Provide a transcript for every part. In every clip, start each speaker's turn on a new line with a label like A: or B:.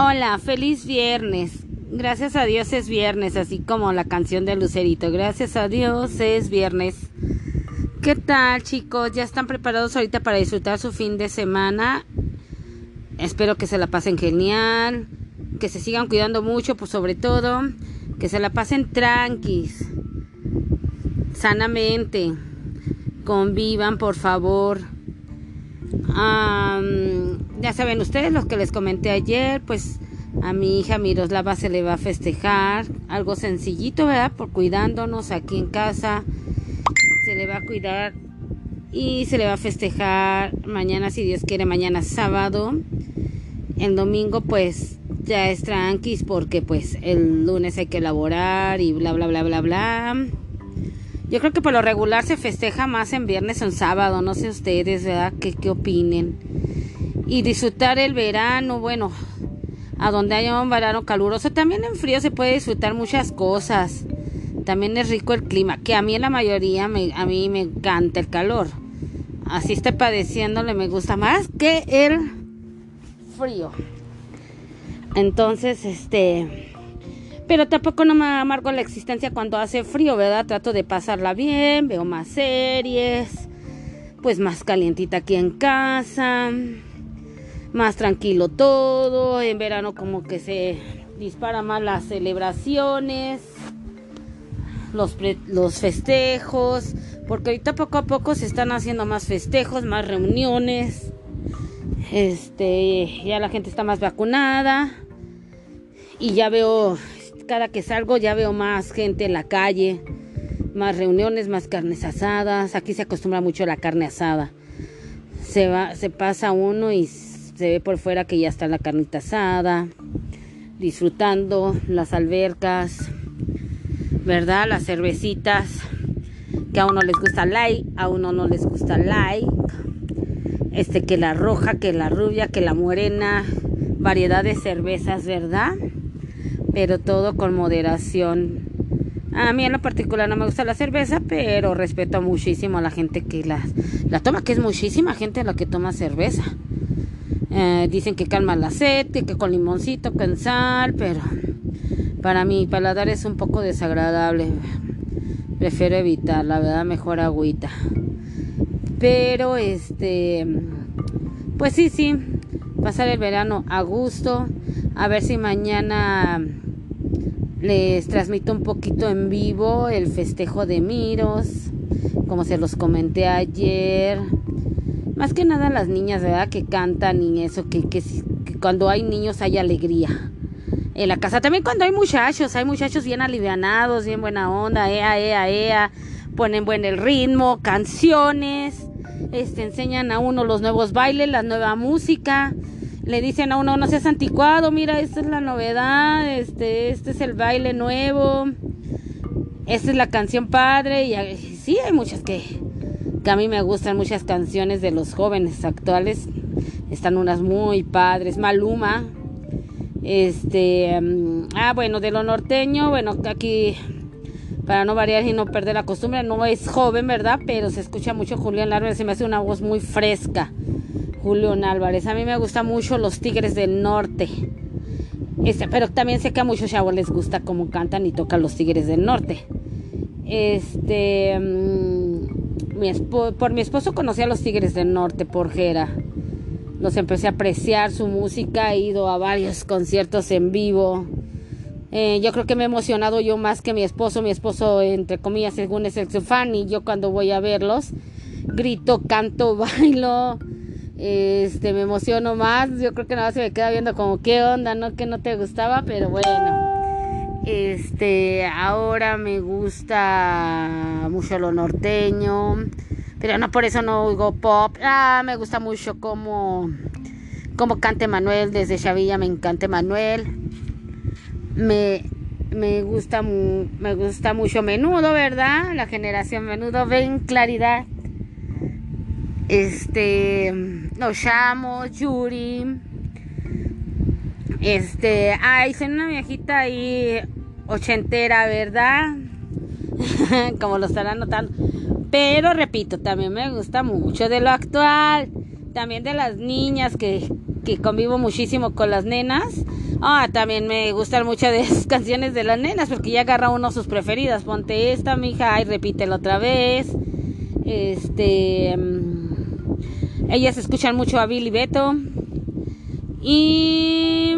A: Hola, feliz viernes. Gracias a Dios es viernes, así como la canción de Lucerito. Gracias a Dios es viernes. ¿Qué tal chicos? ¿Ya están preparados ahorita para disfrutar su fin de semana? Espero que se la pasen genial, que se sigan cuidando mucho, pues sobre todo, que se la pasen tranquis, sanamente, convivan por favor ya saben ustedes los que les comenté ayer, pues a mi hija Miroslava se le va a festejar algo sencillito, ¿verdad? Por cuidándonos aquí en casa. Se le va a cuidar y se le va a festejar mañana, si Dios quiere, mañana sábado. El domingo, pues ya es tranquis porque, pues, el lunes hay que elaborar y bla, bla, bla, bla, bla. Yo creo que por lo regular se festeja más en viernes o en sábado, no sé ustedes, ¿verdad? ¿Qué, qué opinen? Y disfrutar el verano, bueno, a donde haya un verano caluroso, también en frío se puede disfrutar muchas cosas. También es rico el clima, que a mí en la mayoría, me, a mí me encanta el calor. Así esté padeciéndole, me gusta más que el frío. Entonces, este pero tampoco no me amargo la existencia cuando hace frío, ¿verdad? Trato de pasarla bien, veo más series, pues más calientita aquí en casa, más tranquilo todo, en verano como que se dispara más las celebraciones, los, los festejos, porque ahorita poco a poco se están haciendo más festejos, más reuniones, este, ya la gente está más vacunada y ya veo cada que salgo ya veo más gente en la calle, más reuniones, más carnes asadas. Aquí se acostumbra mucho la carne asada. Se va, se pasa uno y se ve por fuera que ya está la carnita asada, disfrutando las albercas, ¿verdad? Las cervecitas, que a uno les gusta light, a uno no les gusta light. Este que la roja, que la rubia, que la morena, variedad de cervezas, ¿verdad? pero todo con moderación. A mí en lo particular no me gusta la cerveza, pero respeto muchísimo a la gente que la, la toma, que es muchísima gente la que toma cerveza. Eh, dicen que calma la sed, que con limoncito, con sal, pero para mi paladar es un poco desagradable. Prefiero evitar, la verdad, mejor agüita. Pero este, pues sí, sí, pasar el verano a gusto. A ver si mañana les transmito un poquito en vivo el festejo de Miros, como se los comenté ayer. Más que nada las niñas, ¿verdad? Que cantan y eso, que, que, cuando hay niños hay alegría. En la casa también cuando hay muchachos, hay muchachos bien alivianados, bien buena onda, ea, ea, ea, ponen buen el ritmo, canciones, este, enseñan a uno los nuevos bailes, la nueva música le dicen a uno, no seas anticuado, mira, esta es la novedad, este, este es el baile nuevo, esta es la canción padre, y sí, hay muchas que, a mí me gustan, muchas canciones de los jóvenes actuales, están unas muy padres, Maluma, este, mm, ah, bueno, de lo norteño, bueno, aquí, para no variar y no perder la costumbre, no es joven, ¿verdad? Pero se escucha mucho Julián Álvarez, se me hace una voz muy fresca. Julián Álvarez. A mí me gustan mucho los Tigres del Norte. Este, pero también sé que a muchos chavos les gusta cómo cantan y tocan los Tigres del Norte. Este, mm, por mi esposo conocí a los Tigres del Norte por Jera. Los empecé a apreciar su música, he ido a varios conciertos en vivo. Eh, yo creo que me he emocionado yo más que mi esposo. Mi esposo, entre comillas, según es el fan, y yo cuando voy a verlos, grito, canto, bailo este me emociono más yo creo que nada se me queda viendo como qué onda no que no te gustaba pero bueno este ahora me gusta mucho lo norteño pero no por eso no oigo pop. Ah me gusta mucho como como cante Manuel desde Chavilla me encanta Manuel me me gusta me gusta mucho menudo verdad la generación menudo ven claridad. Este, nos llamo Yuri. Este, ay, soy una viejita ahí ochentera, ¿verdad? Como lo estarán notando. Pero repito, también me gusta mucho de lo actual. También de las niñas que, que convivo muchísimo con las nenas. Ah, también me gustan mucho de las canciones de las nenas porque ya agarra uno sus preferidas. Ponte esta, mija, y repítela otra vez. Este. Mm, ellas escuchan mucho a Billy Beto. Y.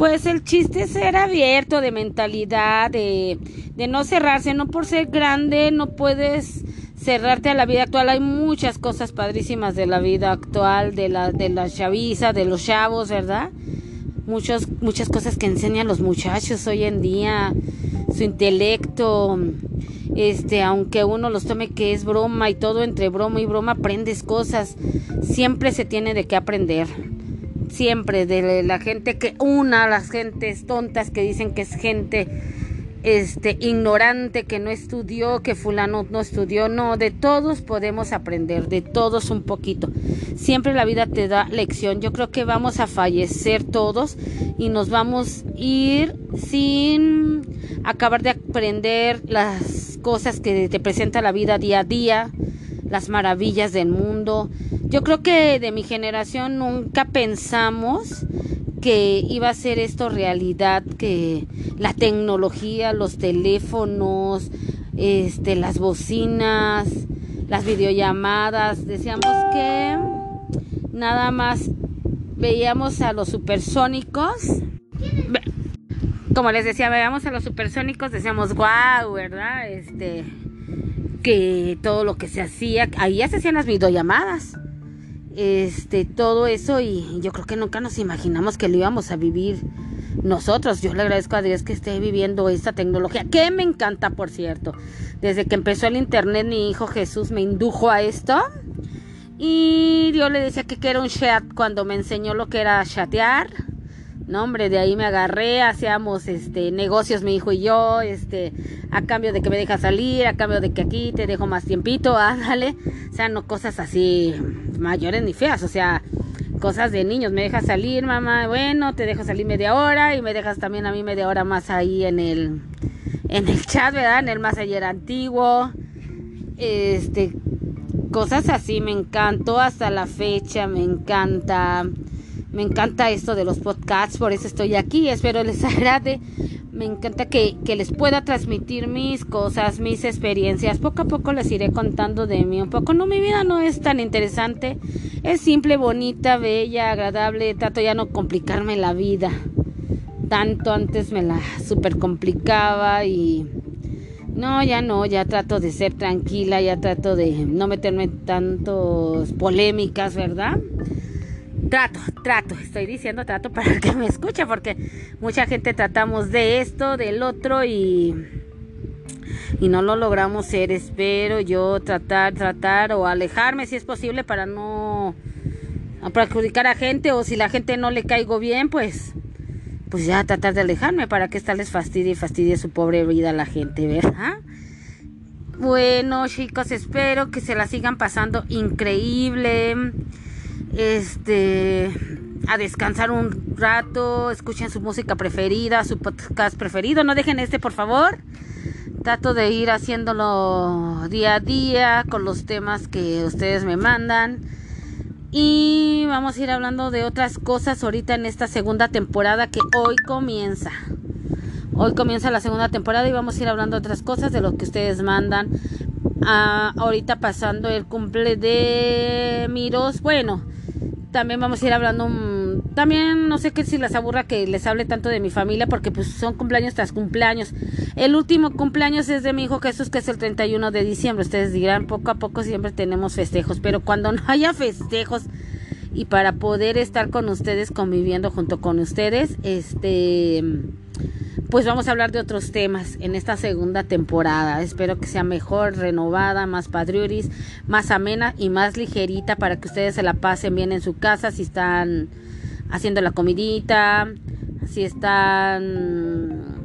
A: Pues el chiste es ser abierto de mentalidad, de, de no cerrarse. No por ser grande, no puedes cerrarte a la vida actual. Hay muchas cosas padrísimas de la vida actual, de la, de la chaviza, de los chavos, ¿verdad? Muchos, muchas cosas que enseñan los muchachos hoy en día, su intelecto, este, aunque uno los tome que es broma y todo entre broma y broma aprendes cosas. Siempre se tiene de qué aprender. Siempre de la gente que una, las gentes tontas que dicen que es gente este ignorante que no estudió, que fulano no estudió, no, de todos podemos aprender, de todos un poquito. Siempre la vida te da lección. Yo creo que vamos a fallecer todos y nos vamos a ir sin acabar de aprender las cosas que te presenta la vida día a día, las maravillas del mundo. Yo creo que de mi generación nunca pensamos que iba a ser esto realidad, que la tecnología, los teléfonos, este, las bocinas, las videollamadas, decíamos que nada más veíamos a los supersónicos. Como les decía, veíamos a los supersónicos, decíamos, wow, ¿verdad? Este, que todo lo que se hacía, ahí ya se hacían las videollamadas este, todo eso y yo creo que nunca nos imaginamos que lo íbamos a vivir nosotros. Yo le agradezco a Dios que esté viviendo esta tecnología, que me encanta, por cierto. Desde que empezó el internet, mi hijo Jesús me indujo a esto. Y yo le decía que era un chat cuando me enseñó lo que era chatear. No, hombre, de ahí me agarré, hacíamos este negocios mi hijo y yo, este, a cambio de que me dejas salir, a cambio de que aquí te dejo más tiempito, ándale. O sea, no cosas así mayores ni feas, o sea, cosas de niños, me dejas salir, mamá, bueno, te dejo salir media hora y me dejas también a mí media hora más ahí en el en el chat, ¿verdad? En el más ayer antiguo. Este cosas así me encantó hasta la fecha, me encanta. Me encanta esto de los podcasts, por eso estoy aquí. Espero les agrade. Me encanta que, que, les pueda transmitir mis cosas, mis experiencias. Poco a poco les iré contando de mí un poco. No, mi vida no es tan interesante. Es simple, bonita, bella, agradable. Trato ya no complicarme la vida. Tanto antes me la super complicaba y... No, ya no, ya trato de ser tranquila, ya trato de no meterme en tantos polémicas, ¿verdad? Trato, trato, estoy diciendo trato para que me escuche porque mucha gente tratamos de esto, del otro y y no lo logramos ser. Espero yo tratar, tratar o alejarme si es posible para no perjudicar a gente o si la gente no le caigo bien, pues pues ya tratar de alejarme para que estarles fastidie y fastidie su pobre vida a la gente, ¿verdad? Bueno, chicos, espero que se la sigan pasando increíble este a descansar un rato, escuchen su música preferida, su podcast preferido, no dejen este por favor. Trato de ir haciéndolo día a día con los temas que ustedes me mandan. Y vamos a ir hablando de otras cosas ahorita en esta segunda temporada que hoy comienza. Hoy comienza la segunda temporada y vamos a ir hablando de otras cosas de lo que ustedes mandan. Ah, ahorita pasando el cumple de Miros. Bueno, también vamos a ir hablando también no sé qué si les aburra que les hable tanto de mi familia porque pues son cumpleaños tras cumpleaños. El último cumpleaños es de mi hijo Jesús que es el 31 de diciembre. Ustedes dirán, poco a poco siempre tenemos festejos, pero cuando no haya festejos y para poder estar con ustedes conviviendo junto con ustedes, este pues vamos a hablar de otros temas en esta segunda temporada. Espero que sea mejor, renovada, más padriuris, más amena y más ligerita para que ustedes se la pasen bien en su casa si están haciendo la comidita, si están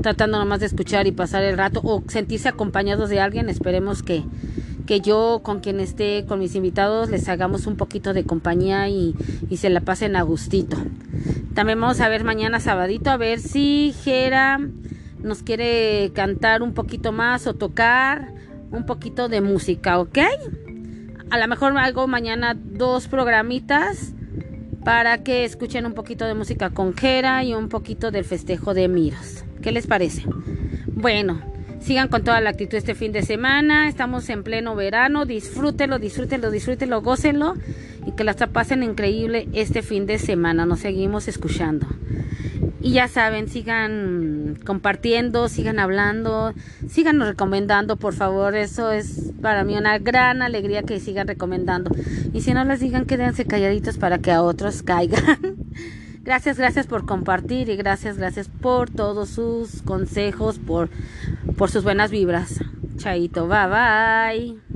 A: tratando nomás de escuchar y pasar el rato o sentirse acompañados de alguien. Esperemos que que yo con quien esté, con mis invitados, les hagamos un poquito de compañía y, y se la pasen a gustito. También vamos a ver mañana sabadito a ver si Jera nos quiere cantar un poquito más o tocar un poquito de música, ¿ok? A lo mejor hago mañana dos programitas para que escuchen un poquito de música conjera y un poquito del festejo de Miros. ¿Qué les parece? Bueno, sigan con toda la actitud este fin de semana. Estamos en pleno verano. Disfrútenlo, disfrútenlo, disfrútenlo, gócenlo y que la pasen increíble este fin de semana. Nos seguimos escuchando. Y ya saben, sigan compartiendo, sigan hablando, sigan recomendando, por favor. Eso es para mí una gran alegría que sigan recomendando. Y si no les digan, quédense calladitos para que a otros caigan. gracias, gracias por compartir y gracias, gracias por todos sus consejos, por, por sus buenas vibras. Chaito, bye bye.